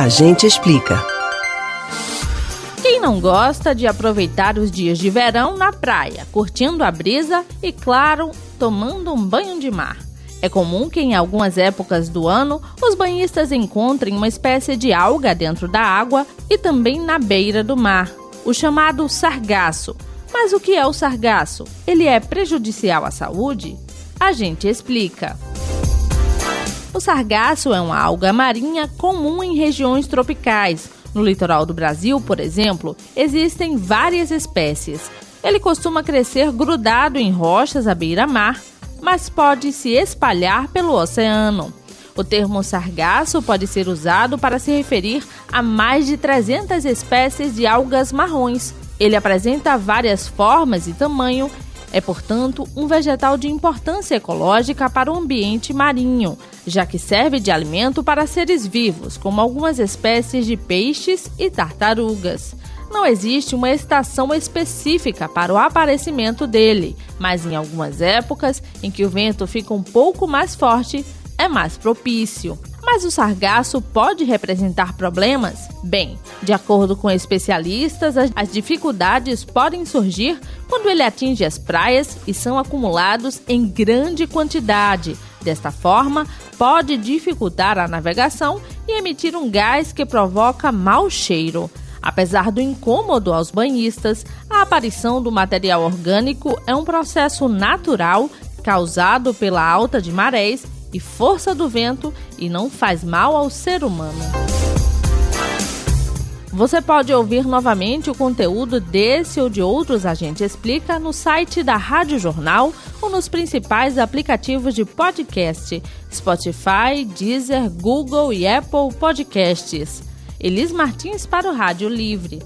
A gente explica. Quem não gosta de aproveitar os dias de verão na praia, curtindo a brisa e, claro, tomando um banho de mar? É comum que em algumas épocas do ano os banhistas encontrem uma espécie de alga dentro da água e também na beira do mar, o chamado sargaço. Mas o que é o sargaço? Ele é prejudicial à saúde? A gente explica. O sargaço é uma alga marinha comum em regiões tropicais. No litoral do Brasil, por exemplo, existem várias espécies. Ele costuma crescer grudado em rochas à beira-mar, mas pode se espalhar pelo oceano. O termo sargaço pode ser usado para se referir a mais de 300 espécies de algas marrons. Ele apresenta várias formas e tamanho é, portanto, um vegetal de importância ecológica para o ambiente marinho, já que serve de alimento para seres vivos, como algumas espécies de peixes e tartarugas. Não existe uma estação específica para o aparecimento dele, mas em algumas épocas em que o vento fica um pouco mais forte, é mais propício. Mas o sargaço pode representar problemas? Bem, de acordo com especialistas, as dificuldades podem surgir quando ele atinge as praias e são acumulados em grande quantidade. Desta forma, pode dificultar a navegação e emitir um gás que provoca mau cheiro. Apesar do incômodo aos banhistas, a aparição do material orgânico é um processo natural causado pela alta de marés e força do vento e não faz mal ao ser humano. Você pode ouvir novamente o conteúdo desse ou de outros A Gente Explica no site da Rádio Jornal ou nos principais aplicativos de podcast: Spotify, Deezer, Google e Apple Podcasts. Elis Martins para o Rádio Livre.